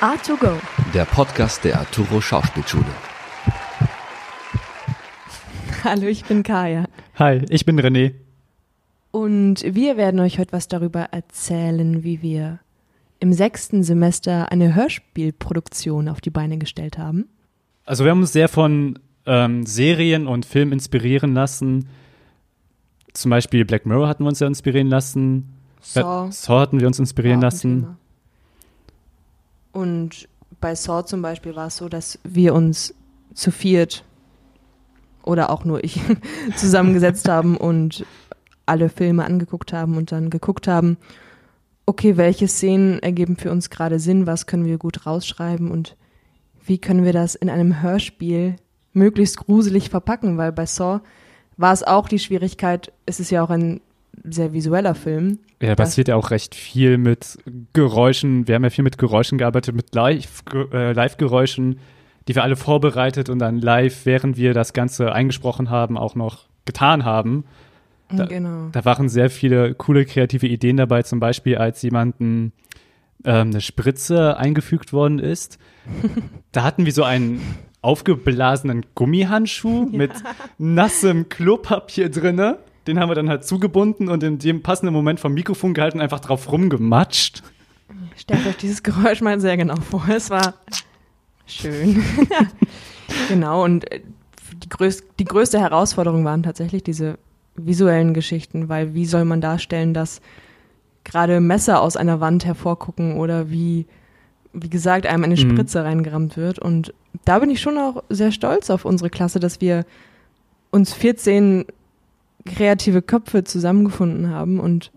A2Go. Der Podcast der Arturo Schauspielschule. Hallo, ich bin Kaya. Hi, ich bin René. Und wir werden euch heute was darüber erzählen, wie wir im sechsten Semester eine Hörspielproduktion auf die Beine gestellt haben. Also wir haben uns sehr von ähm, Serien und Filmen inspirieren lassen. Zum Beispiel Black Mirror hatten wir uns ja inspirieren lassen. Saw. Saw hatten wir uns inspirieren lassen. Thema. Und bei Saw zum Beispiel war es so, dass wir uns zu viert oder auch nur ich zusammengesetzt haben und alle Filme angeguckt haben und dann geguckt haben, okay, welche Szenen ergeben für uns gerade Sinn, was können wir gut rausschreiben und wie können wir das in einem Hörspiel möglichst gruselig verpacken, weil bei Saw war es auch die Schwierigkeit, es ist ja auch ein sehr visueller Film. Ja, Das- passiert ja auch recht viel mit Geräuschen. Wir haben ja viel mit Geräuschen gearbeitet, mit Live- äh, Live-Geräuschen, die wir alle vorbereitet und dann live, während wir das Ganze eingesprochen haben, auch noch getan haben. Da- genau. Da waren sehr viele coole kreative Ideen dabei, zum Beispiel als jemanden ähm, eine Spritze eingefügt worden ist. da hatten wir so einen aufgeblasenen Gummihandschuh mit nassem Klopapier drinne. Den haben wir dann halt zugebunden und in dem passenden Moment vom Mikrofon gehalten, einfach drauf rumgematscht. Stellt euch dieses Geräusch mal sehr genau vor. Es war schön. genau, und äh, die, größ die größte Herausforderung waren tatsächlich diese visuellen Geschichten, weil wie soll man darstellen, dass gerade Messer aus einer Wand hervorgucken oder wie, wie gesagt, einem eine Mhm. Spritze reingerammt wird. Und da bin ich schon auch sehr stolz auf unsere Klasse, dass wir uns 14 kreative Köpfe zusammengefunden haben und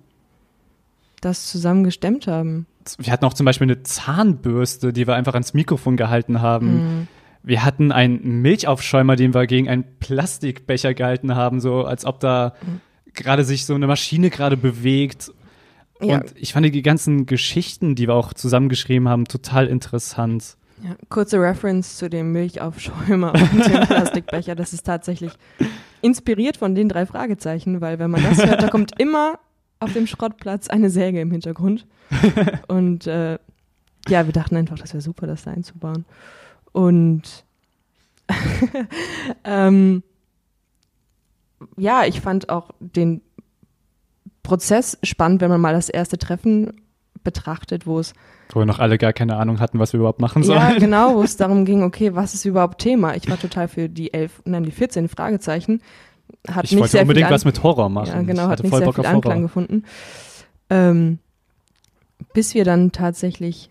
das zusammen gestemmt haben. Wir hatten auch zum Beispiel eine Zahnbürste, die wir einfach ans Mikrofon gehalten haben. Mhm. Wir hatten einen Milchaufschäumer, den wir gegen einen Plastikbecher gehalten haben, so als ob da gerade sich so eine Maschine gerade bewegt. Ja. Und ich fand die ganzen Geschichten, die wir auch zusammengeschrieben haben, total interessant. Ja, kurze Reference zu dem Milchaufschäumer und dem Plastikbecher. Das ist tatsächlich inspiriert von den drei Fragezeichen, weil wenn man das hört, da kommt immer auf dem Schrottplatz eine Säge im Hintergrund. Und äh, ja, wir dachten einfach, das wäre super, das da einzubauen. Und ähm, ja, ich fand auch den Prozess spannend, wenn man mal das erste Treffen betrachtet, wo es Wo wir noch alle gar keine Ahnung hatten, was wir überhaupt machen sollen. ja, genau, wo es darum ging, okay, was ist überhaupt Thema? Ich war total für die elf, nein, die 14 Fragezeichen. Hat Ich nicht wollte sehr unbedingt was mit Horror machen. Ja, genau, ich hat hatte nicht voll sehr Bock viel auf Anklang Horror. gefunden. Ähm, bis wir dann tatsächlich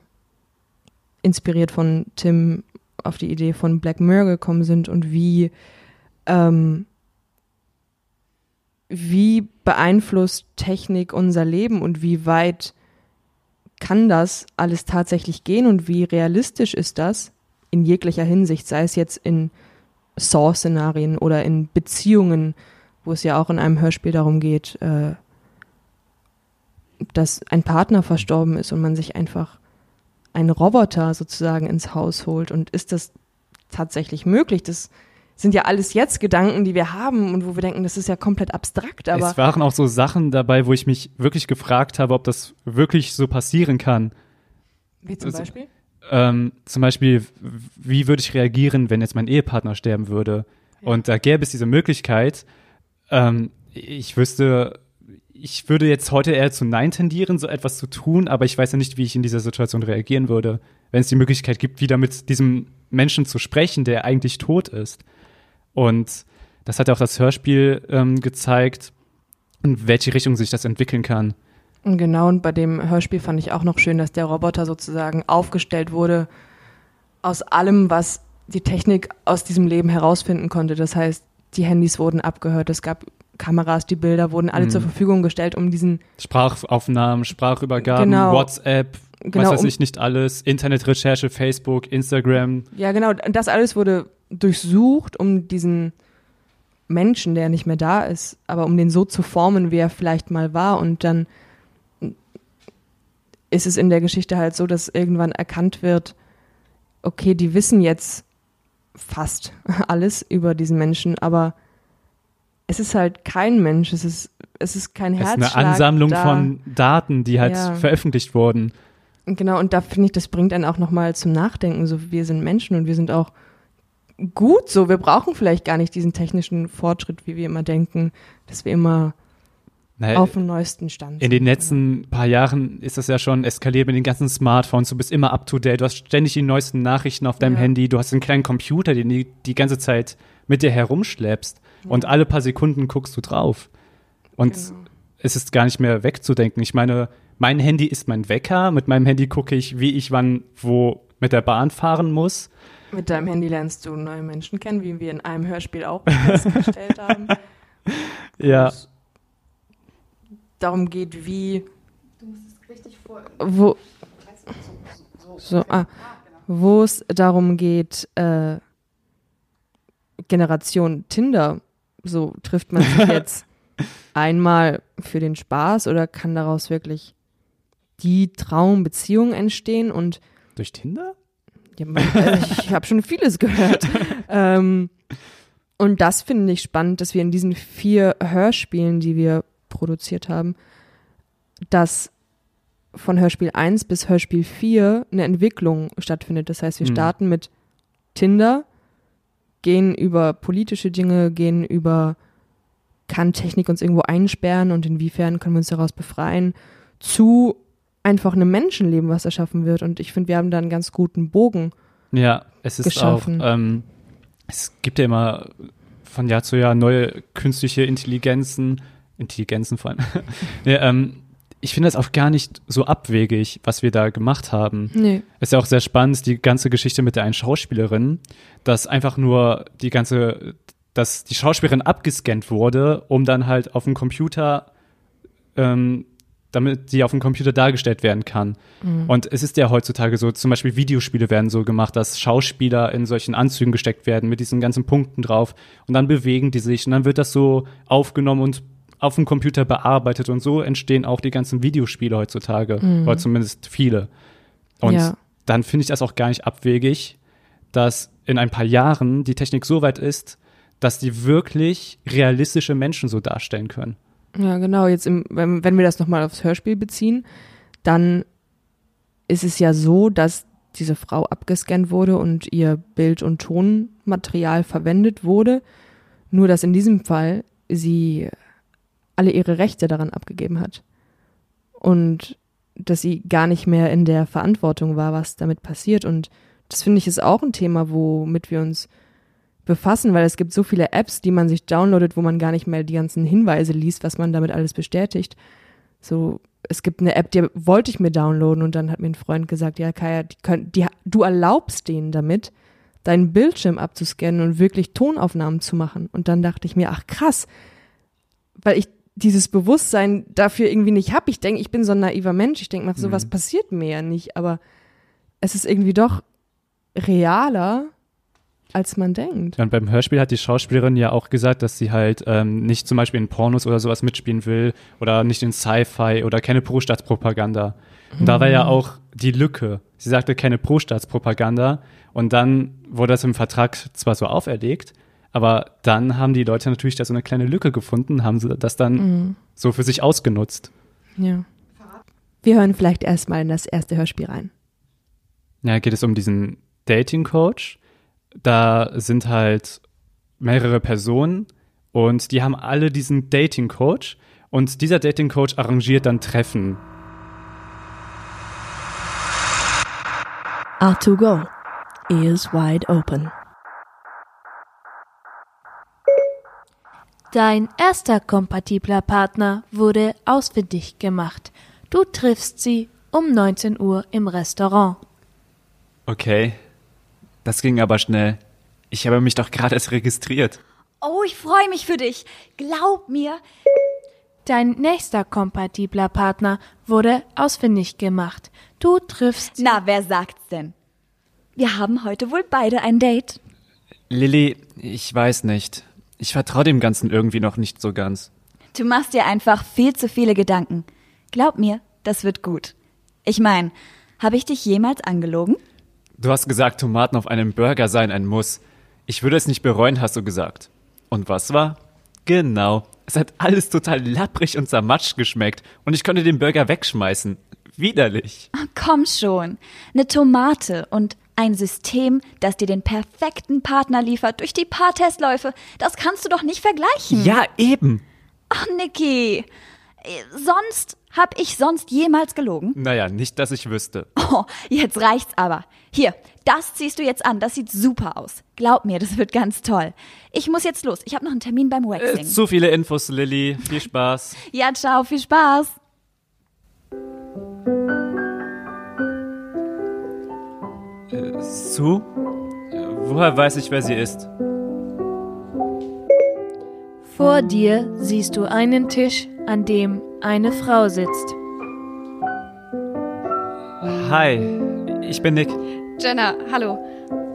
inspiriert von Tim auf die Idee von Black Mirror gekommen sind und wie ähm, wie beeinflusst Technik unser Leben und wie weit kann das alles tatsächlich gehen und wie realistisch ist das in jeglicher Hinsicht, sei es jetzt in Saw-Szenarien oder in Beziehungen, wo es ja auch in einem Hörspiel darum geht, äh, dass ein Partner verstorben ist und man sich einfach einen Roboter sozusagen ins Haus holt. Und ist das tatsächlich möglich? Das sind ja alles jetzt Gedanken, die wir haben und wo wir denken, das ist ja komplett abstrakt, aber es waren auch so Sachen dabei, wo ich mich wirklich gefragt habe, ob das wirklich so passieren kann. wie zum also- Beispiel? Ähm, zum Beispiel, wie würde ich reagieren, wenn jetzt mein Ehepartner sterben würde? Und da gäbe es diese Möglichkeit, ähm, ich wüsste, ich würde jetzt heute eher zu Nein tendieren, so etwas zu tun, aber ich weiß ja nicht, wie ich in dieser Situation reagieren würde, wenn es die Möglichkeit gibt, wieder mit diesem Menschen zu sprechen, der eigentlich tot ist. Und das hat ja auch das Hörspiel ähm, gezeigt, in welche Richtung sich das entwickeln kann. Genau, und bei dem Hörspiel fand ich auch noch schön, dass der Roboter sozusagen aufgestellt wurde aus allem, was die Technik aus diesem Leben herausfinden konnte. Das heißt, die Handys wurden abgehört, es gab Kameras, die Bilder wurden alle Mhm. zur Verfügung gestellt, um diesen, Sprachaufnahmen, Sprachübergaben, Genau. WhatsApp, Genau, was weiß um- ich nicht alles, Internetrecherche, Facebook, Instagram. ja genau, das alles wurde durchsucht, um diesen Menschen, der nicht mehr da ist, aber um den so zu formen, wie er vielleicht mal war. Und dann ist es in der Geschichte halt so, dass irgendwann erkannt wird, okay, die wissen jetzt fast alles über diesen Menschen, aber es ist halt kein Mensch, es ist, es ist kein Es ist eine Ansammlung da. von Daten, die halt Ja. veröffentlicht wurden. Genau, und da finde ich, das bringt einen auch nochmal zum Nachdenken. So, wir sind Menschen und wir sind auch gut so. Wir brauchen vielleicht gar nicht diesen technischen Fortschritt, wie wir immer denken, dass wir immer Naja, auf dem neuesten Stand in den sind. letzten paar Jahren ist das ja schon eskaliert mit den ganzen Smartphones. Du bist immer up to date. Du hast ständig die neuesten Nachrichten auf deinem Ja. Handy. Du hast einen kleinen Computer, den du die ganze Zeit mit dir herumschleppst. Und alle paar Sekunden guckst du drauf. Und Genau. es ist gar nicht mehr wegzudenken. Ich meine, mein Handy ist mein Wecker. Mit meinem Handy gucke ich, wie ich wann wo mit der Bahn fahren muss. Mit deinem Handy lernst du neue Menschen kennen, wie wir in einem Hörspiel auch festgestellt haben. Ja. es darum geht, wie. Wo, so, ah, wo es darum geht, äh, Generation Tinder, so trifft man sich jetzt einmal für den Spaß oder kann daraus wirklich die Traumbeziehung entstehen und Durch Tinder? Ja, also ich habe schon vieles gehört. ähm, und das finde ich spannend, dass wir in diesen vier Hörspielen, die wir produziert haben, dass von Hörspiel 1 bis Hörspiel 4 eine Entwicklung stattfindet. Das heißt, wir Mhm. starten mit Tinder, gehen über politische Dinge, gehen über, kann Technik uns irgendwo einsperren und inwiefern können wir uns daraus befreien, zu einfach einem Menschenleben, was erschaffen wird. Und ich finde, wir haben da einen ganz guten Bogen. Ja, es ist geschaffen. auch, ähm, es gibt ja immer von Jahr zu Jahr neue künstliche Intelligenzen, Intelligenzen vor allem. ja, ähm, ich finde das auch gar nicht so abwegig, was wir da gemacht haben. Nee. Ist ja auch sehr spannend, die ganze Geschichte mit der einen Schauspielerin, dass einfach nur die ganze, dass die Schauspielerin abgescannt wurde, um dann halt auf dem Computer, ähm, damit die auf dem Computer dargestellt werden kann. Und es ist ja heutzutage so, zum Beispiel Videospiele werden so gemacht, dass Schauspieler in solchen Anzügen gesteckt werden mit diesen ganzen Punkten drauf und dann bewegen die sich und dann wird das so aufgenommen und auf dem Computer bearbeitet und so entstehen auch die ganzen Videospiele heutzutage, oder zumindest viele. Und Ja. dann finde ich das auch gar nicht abwegig, dass in ein paar Jahren die Technik so weit ist, dass die wirklich realistische Menschen so darstellen können. Ja, genau. Jetzt, im, wenn, wenn wir das nochmal aufs Hörspiel beziehen, dann ist es ja so, dass diese Frau abgescannt wurde und ihr Bild- und Tonmaterial verwendet wurde. Nur, dass in diesem Fall sie alle ihre Rechte daran abgegeben hat. Und dass sie gar nicht mehr in der Verantwortung war, was damit passiert. Und das finde ich ist auch ein Thema, womit wir uns befassen, weil es gibt so viele Apps, die man sich downloadet, wo man gar nicht mehr die ganzen Hinweise liest, was man damit alles bestätigt. So, es gibt eine App, die wollte ich mir downloaden und dann hat mir ein Freund gesagt, ja, Kaya, die können, die, du erlaubst denen damit, deinen Bildschirm abzuscannen und wirklich Tonaufnahmen zu machen. Und dann dachte ich mir, ach krass, weil ich dieses Bewusstsein dafür irgendwie nicht habe. Ich denke, ich bin so ein naiver Mensch. Ich denke, nach sowas Mhm. passiert mir ja nicht, aber es ist irgendwie doch realer, als man denkt. Und beim Hörspiel hat die Schauspielerin ja auch gesagt, dass sie halt ähm, nicht zum Beispiel in Pornos oder sowas mitspielen will oder nicht in Sci-Fi oder keine Pro-Staatspropaganda. Und da war ja auch die Lücke. Sie sagte keine Pro-Staatspropaganda und dann wurde das im Vertrag zwar so auferlegt, aber dann haben die Leute natürlich da so eine kleine Lücke gefunden, haben sie das dann Mhm. so für sich ausgenutzt. Ja. Wir hören vielleicht erstmal in das erste Hörspiel rein. Ja, geht es um diesen Dating-Coach. Da sind halt mehrere Personen und die haben alle diesen Dating-Coach und dieser Dating-Coach arrangiert dann Treffen. R2Go. Ears wide open. Dein erster kompatibler Partner wurde ausfindig gemacht. Du triffst sie um 19 Uhr im Restaurant. Okay. Das ging aber schnell. Ich habe mich doch gerade erst registriert. Oh, ich freue mich für dich. Glaub mir. Dein nächster kompatibler Partner wurde ausfindig gemacht. Du triffst. Na, wer sagt's denn? Wir haben heute wohl beide ein Date. Lilly, ich weiß nicht. Ich vertraue dem Ganzen irgendwie noch nicht so ganz. Du machst dir einfach viel zu viele Gedanken. Glaub mir, das wird gut. Ich mein, habe ich dich jemals angelogen? Du hast gesagt, Tomaten auf einem Burger seien ein Muss. Ich würde es nicht bereuen, hast du gesagt. Und was war? Genau. Es hat alles total lapprig und zermatscht geschmeckt und ich konnte den Burger wegschmeißen. widerlich. Komm schon. Eine Tomate und ein System, das dir den perfekten Partner liefert durch die paar Testläufe, das kannst du doch nicht vergleichen. Ja, eben. Ach, Niki. Äh, Sonst hab ich sonst jemals gelogen? Naja, nicht, dass ich wüsste. Oh, jetzt reicht's aber. Hier, das ziehst du jetzt an. Das sieht super aus. Glaub mir, das wird ganz toll. Ich muss jetzt los. Ich habe noch einen Termin beim Äh, Waxing. zu viele Infos, Lilly. Viel Spaß. ja, ciao, viel Spaß. Sue? Äh, Woher weiß ich, wer sie ist? Vor dir siehst du einen Tisch, an dem eine Frau sitzt. Hi, ich bin Nick. Jenna, hallo.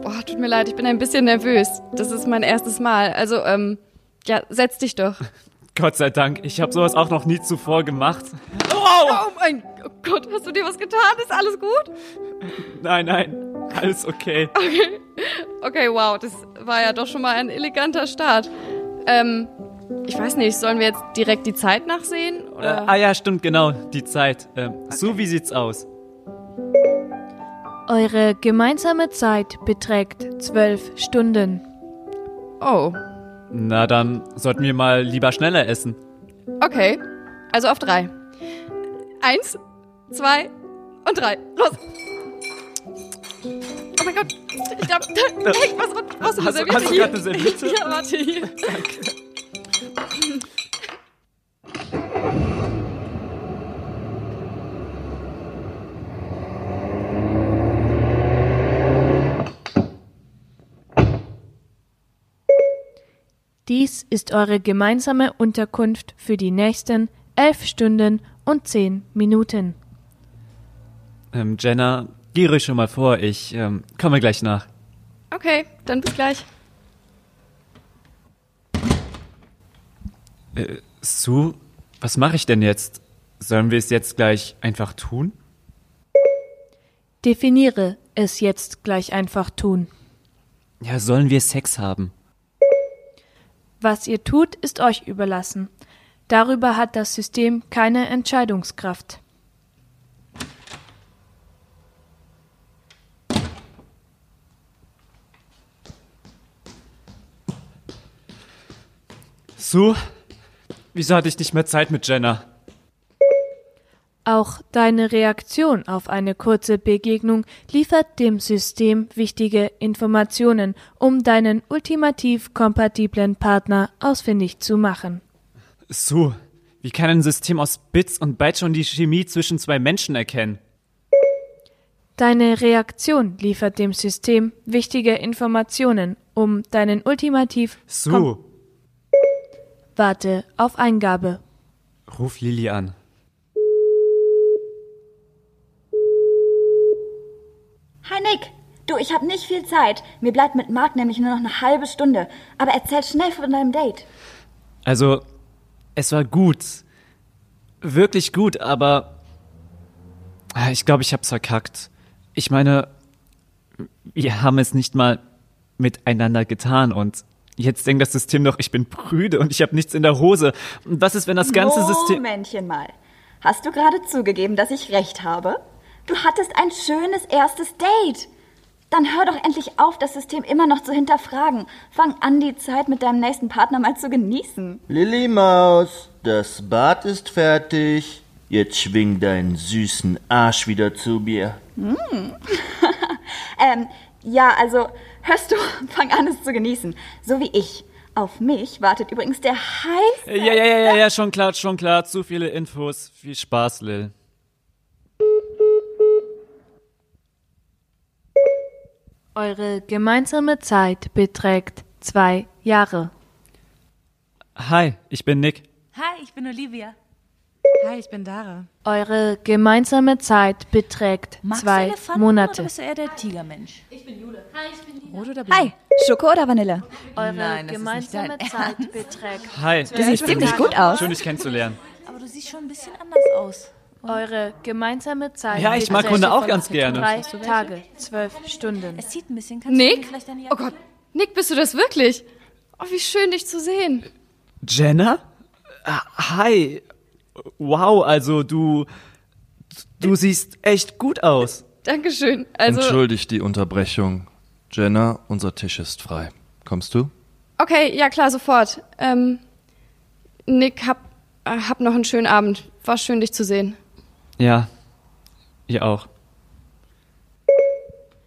Boah, tut mir leid, ich bin ein bisschen nervös. Das ist mein erstes Mal. Also, ähm, ja, setz dich doch. Gott sei Dank, ich habe sowas auch noch nie zuvor gemacht. Oh mein oh Gott, hast du dir was getan? Ist alles gut? Nein, nein, alles okay. Okay, wow, das war ja doch schon mal ein eleganter Start. Ähm, ich weiß nicht, sollen wir jetzt direkt die Zeit nachsehen? Äh, Oder? ah ja, stimmt, genau, die Zeit. Ähm, Sue, wie sieht's aus? Eure gemeinsame Zeit beträgt zwölf Stunden. Oh, Na, dann sollten wir mal lieber schneller essen. okay. Also auf drei. Eins, zwei und drei. Los! Oh mein Gott, ich glaube, da hängt was runter. Eine Hast hast du grad eine Serviette? Ja, warte, hier. Dies ist eure gemeinsame Unterkunft für die nächsten elf Stunden und zehn Minuten. Ähm, Jenna, geh ruhig schon mal vor, ich ähm, komme gleich nach. Okay, dann bis gleich. Äh, Sue, was mache ich denn jetzt? Sollen wir es jetzt gleich einfach tun? Definiere es jetzt gleich einfach tun. Ja, sollen wir Sex haben? Was ihr tut, ist euch überlassen. Darüber hat das System keine Entscheidungskraft. Sue, wieso hatte ich nicht mehr Zeit mit Jenna? Auch deine Reaktion auf eine kurze Begegnung liefert dem System wichtige Informationen, um deinen ultimativ kompatiblen Partner ausfindig zu machen. Sue, wie kann ein System aus Bits und Bytes schon die Chemie zwischen zwei Menschen erkennen? Deine Reaktion liefert dem System wichtige Informationen, um deinen ultimativ Sue, Warte auf Eingabe. ruf Lili an. Hi Nick. Du, ich habe nicht viel Zeit. Mir bleibt mit Marc nämlich nur noch eine halbe Stunde. Aber erzähl schnell von deinem Date. Also, es war gut. Wirklich gut, aber Ah, ich glaube, ich hab's verkackt. Ich meine, wir haben es nicht mal miteinander getan und jetzt denkt das System doch, ich bin prüde und ich habe nichts in der Hose. Und was ist, wenn das ganze System... Momentchen mal. Hast du gerade zugegeben, dass ich recht habe? Du hattest ein schönes erstes Date. Dann hör doch endlich auf, das System immer noch zu hinterfragen. Fang an, die Zeit mit deinem nächsten Partner mal zu genießen. Lilly Maus, das Bad ist fertig. Jetzt schwing deinen süßen Arsch wieder zu mir. Ähm, ja, also, hörst du, fang an, es zu genießen. So wie ich. Auf mich wartet übrigens der heiße... Ja, ja, ja, ja, ja, schon klar, schon klar. Zu viele Infos. Viel Spaß, Lil. Eure gemeinsame Zeit beträgt zwei Jahre. Hi, ich bin Nick. Hi, ich bin Olivia. Hi, ich bin Dara. Eure gemeinsame Zeit beträgt Magst du zwei Elefanten Monate. oder bist du eher der Tigermensch? Rot oder blau? Hi, Schoko oder Vanille? Eure Nein, das ist nicht gemeinsame dein Zeit beträgt Hi. Du siehst ziemlich gut aus. Schön, dich kennenzulernen. Aber du siehst schon ein bisschen anders aus. Eure gemeinsame Zeit. Ja, ich mag Hunde auch ganz gerne. Drei Tage, zwölf Stunden. Es zieht ein bisschen. Kannst Nick? Oh Gott, Nick, bist du das wirklich? Oh, wie schön, dich zu sehen. Jenna? Ah, Hi. Wow, also du. Du siehst echt gut aus. Dankeschön. Also, Entschuldigt die Unterbrechung. Jenna, unser Tisch ist frei. Kommst du? okay, ja klar, sofort. Ähm, Nick, hab, äh, hab noch einen schönen Abend. War schön, dich zu sehen. Ja, ihr auch.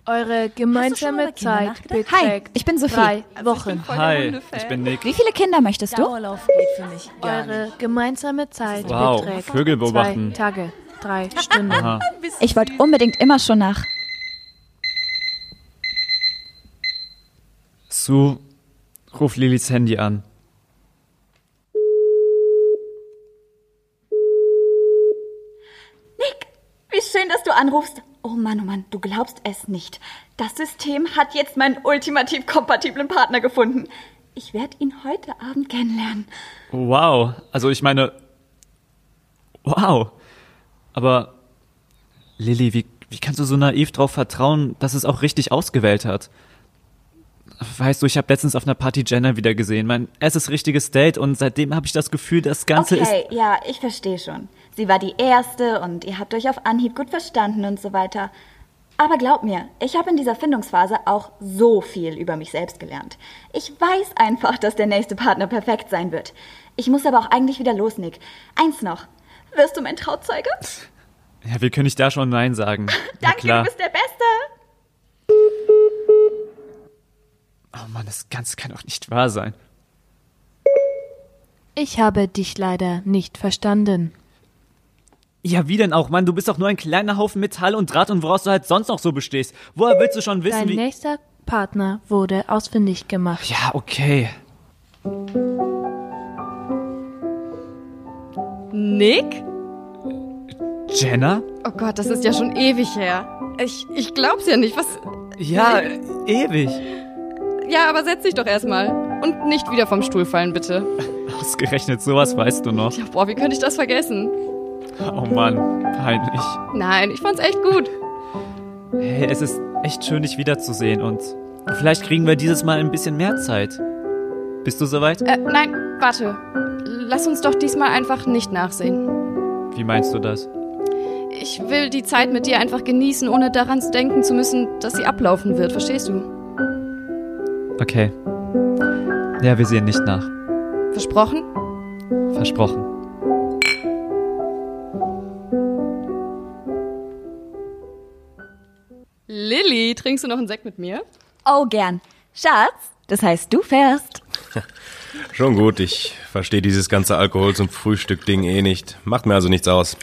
Eure gemeinsame Zeit? Hi, beträgt ich bin Sophie. drei Wochen. Hi, ich bin Nick. Wie viele Kinder möchtest du? Dauerlauf geht für mich gar Eure nicht. gemeinsame Zeit Wow, beträgt Vögel beobachten. zwei Tage, drei Stunden. Aha. Ich wollte unbedingt immer schon nach. Sue, ruf Lillys Handy an. Nick, wie schön, dass du anrufst. Oh Mann, oh Mann, du glaubst es nicht. Das System hat jetzt meinen ultimativ kompatiblen Partner gefunden. Ich werde ihn heute Abend kennenlernen. Wow, also ich meine, wow. Aber Lilly, wie, wie kannst du so naiv drauf vertrauen, dass es auch richtig ausgewählt hat? Weißt du, ich habe letztens auf einer Party Jenna wieder gesehen, mein erstes richtiges Date und seitdem habe ich das Gefühl, das Ganze ist Okay, ja, ich verstehe schon. Sie war die Erste und ihr habt euch auf Anhieb gut verstanden und so weiter. Aber glaub mir, ich habe in dieser Findungsphase auch so viel über mich selbst gelernt. Ich weiß einfach, dass der nächste Partner perfekt sein wird. Ich muss aber auch eigentlich wieder los, Nick. Eins noch. Wirst du mein Trauzeuge? Ja, wie könnte ich da schon Nein sagen? Danke, du bist der Beste. Oh Mann, das Ganze kann doch nicht wahr sein. Ich habe dich leider nicht verstanden. Ja, wie denn auch, Mann? Du bist doch nur ein kleiner Haufen Metall und Draht und woraus du halt sonst noch so bestehst. Woher willst du schon wissen, Dein wie... nächster Partner wurde ausfindig gemacht. Ja, okay. Nick? Jenna? Oh Gott, das ist ja schon ewig her. Ich, ich glaub's ja nicht. Was? Ja, ewig. Ja, aber setz dich doch erstmal. Und nicht wieder vom Stuhl fallen, bitte. Ausgerechnet sowas weißt du noch. Ja, boah, wie könnte ich das vergessen? Oh Mann, peinlich. Nein, ich fand's echt gut. Hey, es ist echt schön, dich wiederzusehen und vielleicht kriegen wir dieses Mal ein bisschen mehr Zeit. Bist du soweit? Äh, nein, warte. Lass uns doch diesmal einfach nicht nachsehen. Wie meinst du das? Ich will die Zeit mit dir einfach genießen, ohne daran denken zu müssen, dass sie ablaufen wird. Verstehst du? Okay. Ja, wir sehen nicht nach. Versprochen? Versprochen. Lilly, trinkst du noch einen Sekt mit mir? Oh, gern. Schatz, das heißt, du fährst. Schon gut, ich verstehe dieses ganze Alkohol zum Frühstück-Ding eh nicht. Macht mir also nichts aus.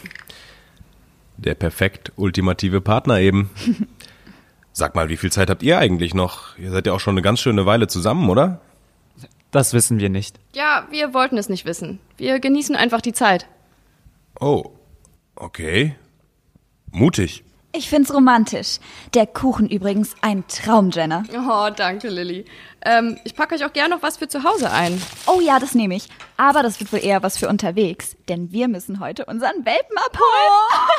Der perfekt ultimative Partner eben. Sag mal, wie viel Zeit habt ihr eigentlich noch? Ihr seid ja auch schon eine ganz schöne Weile zusammen, oder? Das wissen wir nicht. Ja, wir wollten es nicht wissen. Wir genießen einfach die Zeit. Oh, okay. Mutig. Ich find's romantisch. Der Kuchen übrigens ein Traum, Jenna. Oh, danke, Lilly. Ähm, ich packe euch auch gerne noch was für zu Hause ein. Oh ja, das nehme ich. Aber das wird wohl eher was für unterwegs, denn wir müssen heute unseren Welpen abholen.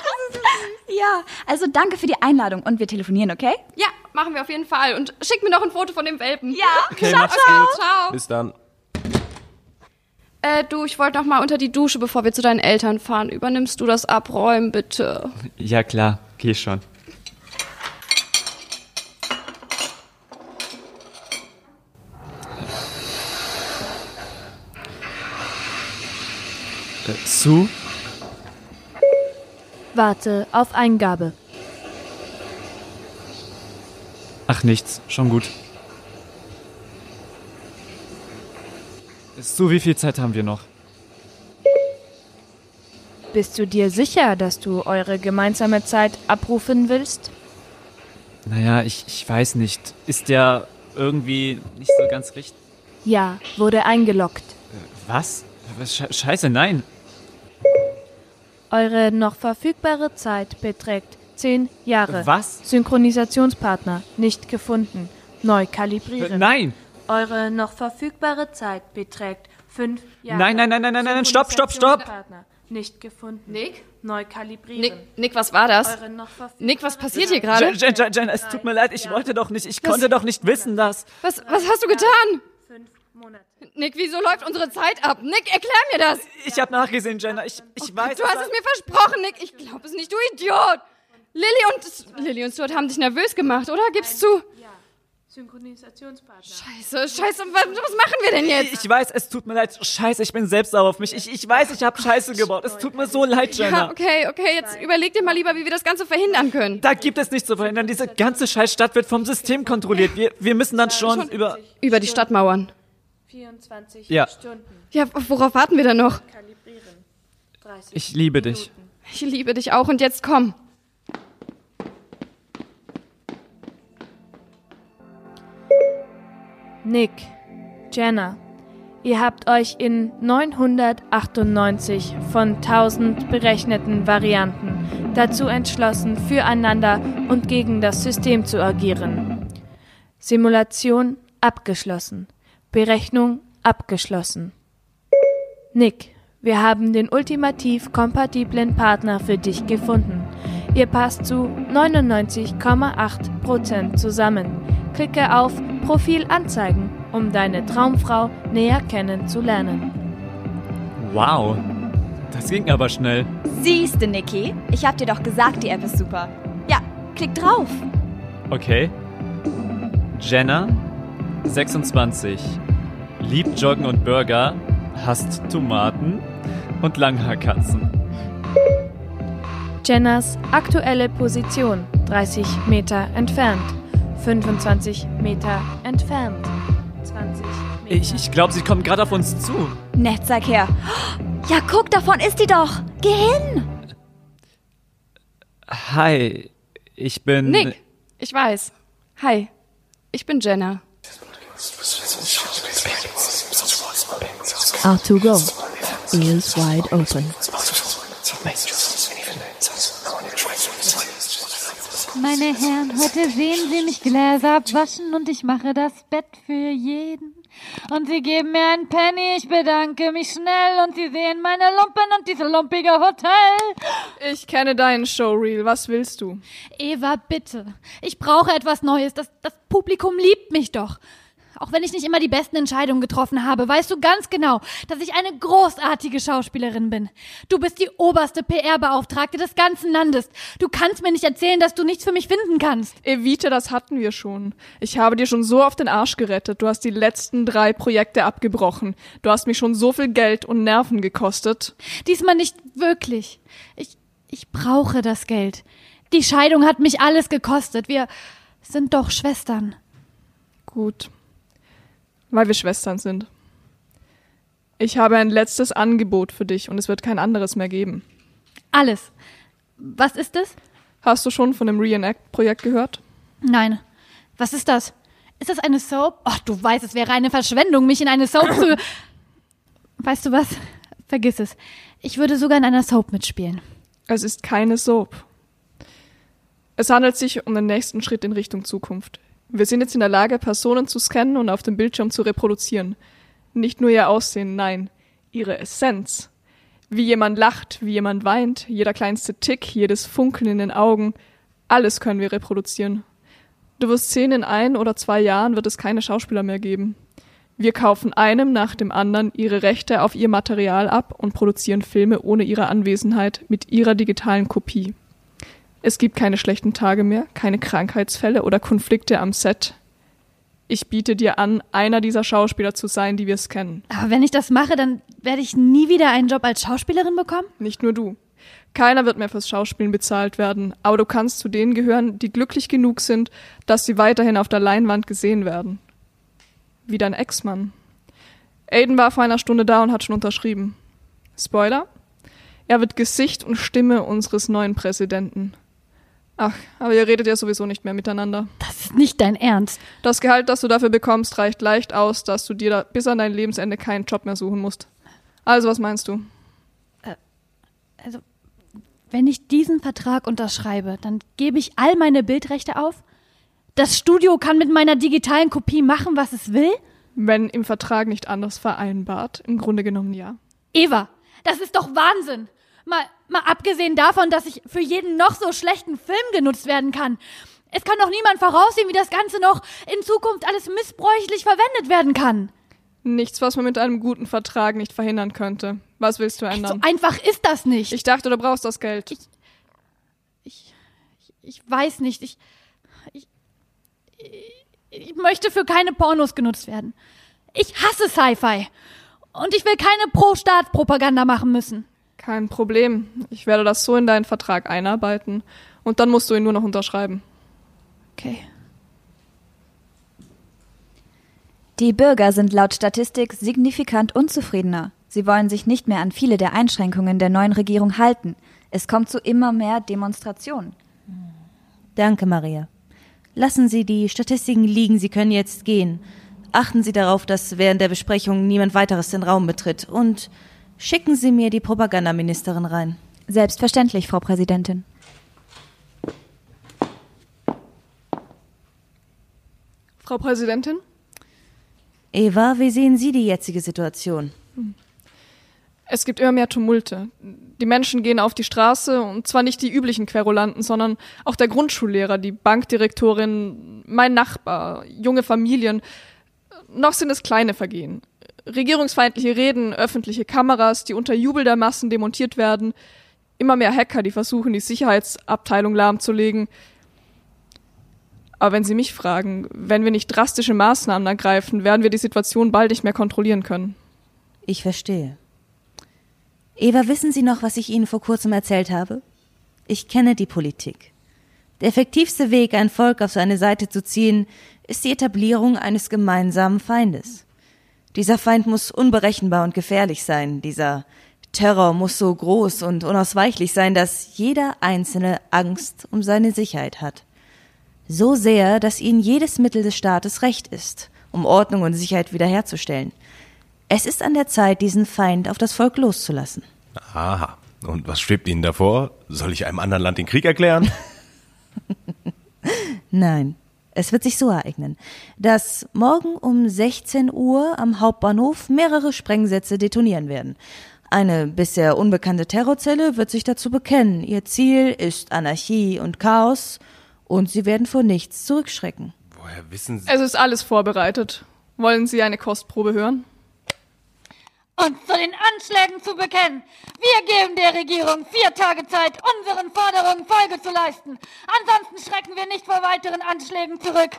ja, also danke für die Einladung und wir telefonieren, okay? Ja, machen wir auf jeden Fall. Und schick mir noch ein Foto von dem Welpen. Ja, Okay, ciao, ciao. Ciao. Bis dann. Äh, du, ich wollte noch mal unter die Dusche, bevor wir zu deinen Eltern fahren. Übernimmst du das Abräumen, bitte? Ja, klar. Geh schon. Sue? Warte auf Eingabe. Ach, nichts. Schon gut. Sue, wie viel Zeit haben wir noch? Bist du dir sicher, dass du eure gemeinsame Zeit abrufen willst? Naja, ich, ich weiß nicht. Ist der irgendwie nicht so ganz richtig? Ja, wurde eingeloggt. Was? Was? Sche- Scheiße, nein. Eure noch verfügbare Zeit beträgt 10 Jahre. Was? Synchronisationspartner nicht gefunden. Neu kalibrieren. Nein! Eure noch verfügbare Zeit beträgt 5 Jahre. Nein, nein, nein, nein, nein, nein, stopp, stopp, stopp! Synchronisationspartner Nicht gefunden. Nick? Neu kalibrieren. Nick, Nick, was war das? Nick, was passiert hier gerade? Jen, Jen, Jen, es tut mir leid, ich wollte doch nicht, ich konnte doch nicht wissen, dass... Was, was hast du getan? Monate. Nick, wieso läuft unsere Zeit ab? Nick, erklär mir das! Ich habe nachgesehen, Jenna. Ich, ich weiß. Du hast es mir versprochen, Nick. Ich glaube es nicht, du Idiot! Lilly und, Lilly und Stuart haben dich nervös gemacht, oder? Gib's zu. Ja. Synchronisationspartner. Scheiße, scheiße, was, was machen wir denn jetzt? Ich weiß, es tut mir leid. Scheiße, ich bin selbst sauer auf mich. Ich, ich weiß, ich habe Scheiße gebaut. Es tut mir so leid, Jenna. Ja, okay, okay, jetzt überleg dir mal lieber, wie wir das Ganze verhindern können. Da gibt es nichts zu verhindern. Diese ganze Scheißstadt wird vom System kontrolliert. Wir, wir müssen dann schon, über... Über die Stadtmauern. 24 Ja. Stunden. Ja, worauf warten wir denn noch? Kalibrieren. 30 Ich liebe dich. Ich liebe dich auch und jetzt komm. Nick, Jenna, ihr habt euch in 998 von 1000 berechneten Varianten dazu entschlossen, füreinander und gegen das System zu agieren. Simulation abgeschlossen. Berechnung abgeschlossen. Nick, wir haben den ultimativ kompatiblen Partner für dich gefunden. Ihr passt zu 99,8% zusammen. Klicke auf Profil anzeigen, um deine Traumfrau näher kennenzulernen. Wow. Das ging aber schnell. Siehste, Niki, ich hab dir doch gesagt, die App ist super. Ja, klick drauf. Okay. Jenna, 26. Liebt Joggen und Burger, hasst Tomaten und Langhaarkatzen. Jennas aktuelle Position 30 Meter entfernt. 25 Meter entfernt. 20 Meter. Ich, ich glaube, sie kommt gerade auf uns zu. Nett, sag her. Ja, guck, davon ist die doch. Geh hin. Hi, ich bin... Nick, ich weiß. Hi, ich bin Jenna. R2Go. Ears wide open. Meine Herren, heute sehen Sie mich Gläser abwaschen und ich mache das Bett für jeden. Und Sie geben mir einen Penny, ich bedanke mich schnell und Sie sehen meine Lumpen und dieses lumpige Hotel. Ich kenne deinen Showreel. Was willst du? Eva, bitte. Ich brauche etwas Neues. Das, das Publikum liebt mich doch. Auch wenn ich nicht immer die besten Entscheidungen getroffen habe, weißt du ganz genau, dass ich eine großartige Schauspielerin bin. Du bist die oberste PR-Beauftragte des ganzen Landes. Du kannst mir nicht erzählen, dass du nichts für mich finden kannst. Evita, das hatten wir schon. Ich habe dir schon so auf den Arsch gerettet. Du hast die letzten drei Projekte abgebrochen. Du hast mich schon so viel Geld und Nerven gekostet. Diesmal nicht wirklich. Ich, ich brauche das Geld. Die Scheidung hat mich alles gekostet. Wir sind doch Schwestern. Gut. Weil wir Schwestern sind. Ich habe ein letztes Angebot für dich und es wird kein anderes mehr geben. Alles. Was ist es? Hast du schon von dem Reenact-Projekt gehört? Nein. Was ist das? Ist das eine Soap? Ach, du weißt, es wäre eine Verschwendung, mich in eine Soap zu. Weißt du was? Vergiss es. Ich würde sogar in einer Soap mitspielen. Es ist keine Soap. Es handelt sich um den nächsten Schritt in Richtung Zukunft. Wir sind jetzt in der Lage, Personen zu scannen und auf dem Bildschirm zu reproduzieren. Nicht nur ihr Aussehen, nein, ihre Essenz. Wie jemand lacht, wie jemand weint, jeder kleinste Tick, jedes Funkeln in den Augen, alles können wir reproduzieren. Du wirst sehen, in ein oder zwei Jahren wird es keine Schauspieler mehr geben. Wir kaufen einem nach dem anderen ihre Rechte auf ihr Material ab und produzieren Filme ohne ihre Anwesenheit mit ihrer digitalen Kopie. Es gibt keine schlechten Tage mehr, keine Krankheitsfälle oder Konflikte am Set. Ich biete dir an, einer dieser Schauspieler zu sein, die wir scannen. Aber wenn ich das mache, dann werde ich nie wieder einen Job als Schauspielerin bekommen? Nicht nur du. Keiner wird mehr fürs Schauspielen bezahlt werden, aber du kannst zu denen gehören, die glücklich genug sind, dass sie weiterhin auf der Leinwand gesehen werden. Wie dein Ex-Mann. Aiden war vor einer Stunde da und hat schon unterschrieben. Spoiler? Er wird Gesicht und Stimme unseres neuen Präsidenten. Ach, aber ihr redet ja sowieso nicht mehr miteinander. Das ist nicht dein Ernst. Das Gehalt, das du dafür bekommst, reicht leicht aus, dass du dir da bis an dein Lebensende keinen Job mehr suchen musst. Also, was meinst du? Also, wenn ich diesen Vertrag unterschreibe, dann gebe ich all meine Bildrechte auf? Das Studio kann mit meiner digitalen Kopie machen, was es will? Wenn im Vertrag nicht anders vereinbart, im Grunde genommen ja. Eva, das ist doch Wahnsinn. Mal, mal abgesehen davon, dass ich für jeden noch so schlechten Film genutzt werden kann. Es kann doch niemand voraussehen, wie das Ganze noch in Zukunft alles missbräuchlich verwendet werden kann. Nichts, was man mit einem guten Vertrag nicht verhindern könnte. Was willst du ändern? So einfach ist das nicht. Ich dachte, du brauchst das Geld. Ich, ich, ich weiß nicht. Ich, ich, ich möchte für keine Pornos genutzt werden. Ich hasse Sci-Fi. Und ich will keine Pro-Staat-Propaganda machen müssen. Kein Problem. Ich werde das so in deinen Vertrag einarbeiten. Und dann musst du ihn nur noch unterschreiben. Okay. Die Bürger sind laut Statistik signifikant unzufriedener. Sie wollen sich nicht mehr an viele der Einschränkungen der neuen Regierung halten. Es kommt zu immer mehr Demonstrationen. Danke, Maria. Lassen Sie die Statistiken liegen, Sie können jetzt gehen. Achten Sie darauf, dass während der Besprechung niemand weiteres den Raum betritt. Und schicken Sie mir die Propagandaministerin rein. Selbstverständlich, Frau Präsidentin. Frau Präsidentin? Eva, wie sehen Sie die jetzige Situation? Es gibt immer mehr Tumulte. Die Menschen gehen auf die Straße und zwar nicht die üblichen Querulanten, sondern auch der Grundschullehrer, die Bankdirektorin, mein Nachbar, junge Familien. Noch sind es kleine Vergehen. Regierungsfeindliche Reden, öffentliche Kameras, die unter Jubel der Massen demontiert werden, immer mehr Hacker, die versuchen, die Sicherheitsabteilung lahmzulegen. Aber wenn Sie mich fragen, wenn wir nicht drastische Maßnahmen ergreifen, werden wir die Situation bald nicht mehr kontrollieren können. Ich verstehe. Eva, wissen Sie noch, was ich Ihnen vor kurzem erzählt habe? Ich kenne die Politik. Der effektivste Weg, ein Volk auf seine Seite zu ziehen, ist die Etablierung eines gemeinsamen Feindes. Dieser Feind muss unberechenbar und gefährlich sein. Dieser Terror muss so groß und unausweichlich sein, dass jeder Einzelne Angst um seine Sicherheit hat. So sehr, dass ihnen jedes Mittel des Staates recht ist, um Ordnung und Sicherheit wiederherzustellen. Es ist an der Zeit, diesen Feind auf das Volk loszulassen. Aha. Und was schwebt Ihnen davor? Soll ich einem anderen Land den Krieg erklären? Nein, es wird sich so ereignen, dass morgen um 16 Uhr am Hauptbahnhof mehrere Sprengsätze detonieren werden. Eine bisher unbekannte Terrorzelle wird sich dazu bekennen. Ihr Ziel ist Anarchie und Chaos und sie werden vor nichts zurückschrecken. Woher wissen Sie? Es ist alles vorbereitet. Wollen Sie eine Kostprobe hören? Und zu den Anschlägen zu bekennen. Wir geben der Regierung vier Tage Zeit, unseren Forderungen Folge zu leisten. Ansonsten schrecken wir nicht vor weiteren Anschlägen zurück.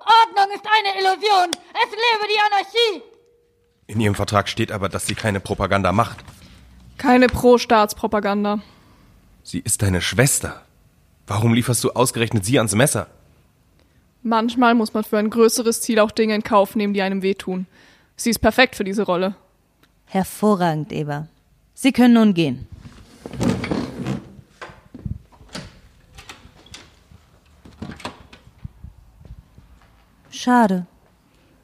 Ordnung ist eine Illusion. Es lebe die Anarchie. In Ihrem Vertrag steht aber, dass sie keine Propaganda macht. Keine Pro-Staatspropaganda. Sie ist deine Schwester. Warum lieferst du ausgerechnet sie ans Messer? Manchmal muss man für ein größeres Ziel auch Dinge in Kauf nehmen, die einem wehtun. Sie ist perfekt für diese Rolle. Hervorragend, Eva. Sie können nun gehen. Schade.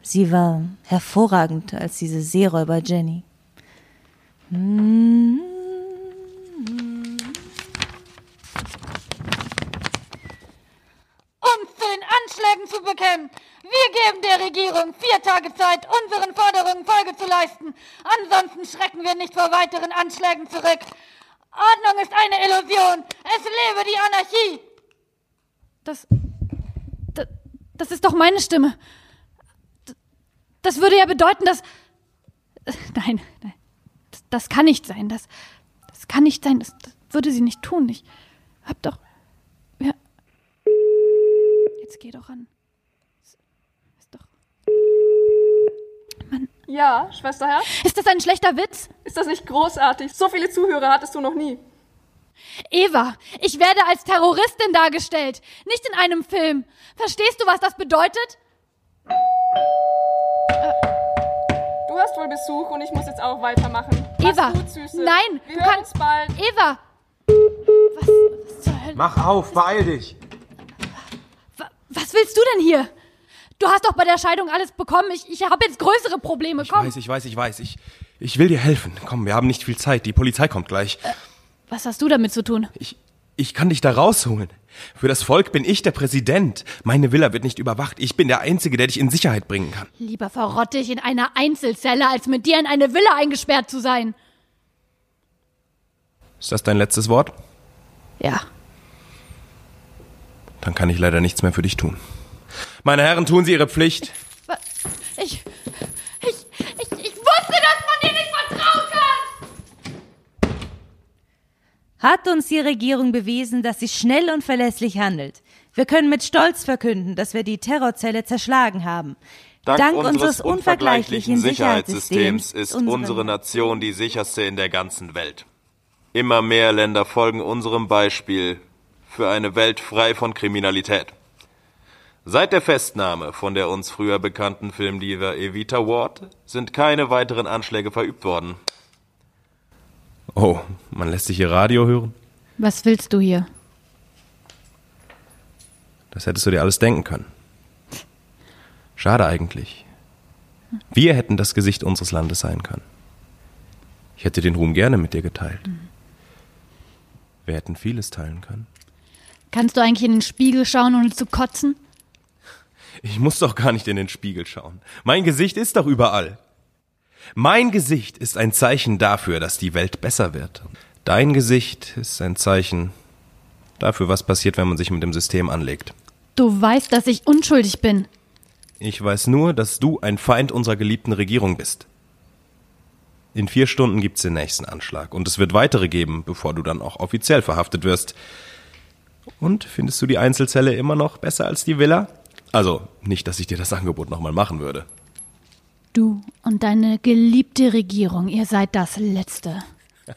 Sie war hervorragend als diese Seeräuber Jenny. Uns zu den Anschlägen zu bekennen. Wir geben der Regierung vier Tage Zeit, unseren Forderungen Folge zu leisten. Ansonsten schrecken wir nicht vor weiteren Anschlägen zurück. Ordnung ist eine Illusion. Es lebe die Anarchie. Das, das, das ist doch meine Stimme. Das, würde ja bedeuten, dass. Nein, nein. Das, das kann nicht sein. Das, das kann nicht sein. Das, das würde sie nicht tun. Ich hab doch. Ja. Jetzt geh doch an. Ja, Schwesterherz? Ist das ein schlechter Witz? Ist das nicht großartig? So viele Zuhörer hattest du noch nie. Eva, ich werde als Terroristin dargestellt, nicht in einem Film. Verstehst du, was das bedeutet? Du hast wohl Besuch und ich muss jetzt auch weitermachen. Eva, gut, Süße. nein, Wir du hören kannst uns bald. Eva. Was, was zur Hölle? Mach auf, beeil dich. Was willst du denn hier? Du hast doch bei der Scheidung alles bekommen. Ich, ich habe jetzt größere Probleme. Ich Komm. weiß, ich weiß, ich weiß. Ich, ich will dir helfen. Komm, wir haben nicht viel Zeit. Die Polizei kommt gleich. Äh, was hast du damit zu tun? Ich, ich kann dich da rausholen. Für das Volk bin ich der Präsident. Meine Villa wird nicht überwacht. Ich bin der Einzige, der dich in Sicherheit bringen kann. Lieber verrotte ich in einer Einzelzelle, als mit dir in eine Villa eingesperrt zu sein. Ist das dein letztes Wort? Ja. Dann kann ich leider nichts mehr für dich tun. Meine Herren, tun Sie Ihre Pflicht. Ich, ich, ich, ich wusste, dass man dir nicht vertrauen kann! Hat uns die Regierung bewiesen, dass sie schnell und verlässlich handelt. Wir können mit Stolz verkünden, dass wir die Terrorzelle zerschlagen haben. Dank, Dank unseres, unseres unvergleichlichen Sicherheitssystems ist unsere Nation die sicherste in der ganzen Welt. Immer mehr Länder folgen unserem Beispiel für eine Welt frei von Kriminalität. Seit der Festnahme von der uns früher bekannten Filmdiva Evita Ward sind keine weiteren Anschläge verübt worden. Oh, man lässt sich ihr Radio hören? Was willst du hier? Das hättest du dir alles denken können. Schade eigentlich. Wir hätten das Gesicht unseres Landes sein können. Ich hätte den Ruhm gerne mit dir geteilt. Wir hätten vieles teilen können. Kannst du eigentlich in den Spiegel schauen, ohne zu kotzen? Ich muss doch gar nicht in den Spiegel schauen. Mein Gesicht ist doch überall. Mein Gesicht ist ein Zeichen dafür, dass die Welt besser wird. Dein Gesicht ist ein Zeichen dafür, was passiert, wenn man sich mit dem System anlegt. Du weißt, dass ich unschuldig bin. Ich weiß nur, dass du ein Feind unserer geliebten Regierung bist. In vier Stunden gibt's den nächsten Anschlag und es wird weitere geben, bevor du dann auch offiziell verhaftet wirst. Und findest du die Einzelzelle immer noch besser als die Villa? Also, nicht, dass ich dir das Angebot nochmal machen würde. Du und deine geliebte Regierung, ihr seid das Letzte.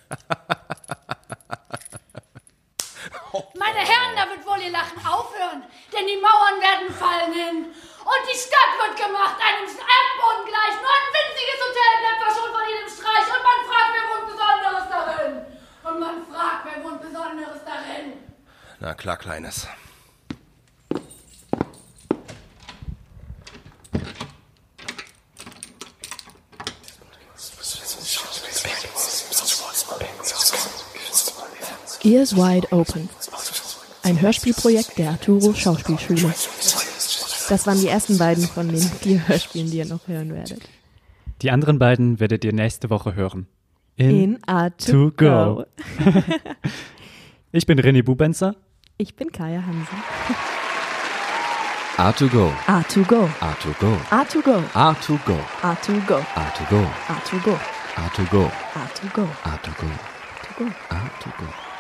Meine Herren, da wird wohl ihr Lachen aufhören, denn die Mauern werden fallen hin. Und die Stadt wird gemacht, einem Erdboden gleich. Nur ein winziges Hotel bleibt verschont von jedem Streich. Und man fragt, wer wohnt Besonderes darin? Und man fragt, wer wohnt Besonderes darin? Na klar, Kleines. Ears Wide Open. Ein Hörspielprojekt der Arturo Schauspielschule. Das waren die ersten beiden von den vier Hörspielen, die ihr noch hören werdet. Die anderen beiden werdet ihr nächste Woche hören. In A2 Go. ich bin René Bubenzer. Ich bin Kaya Hansen. A2Go. A2Go. A2Go. A2Go. A2Go. A2Go. A2Go. A2Go. A2Go. A2Go. A2Go. A2Go. A2Go.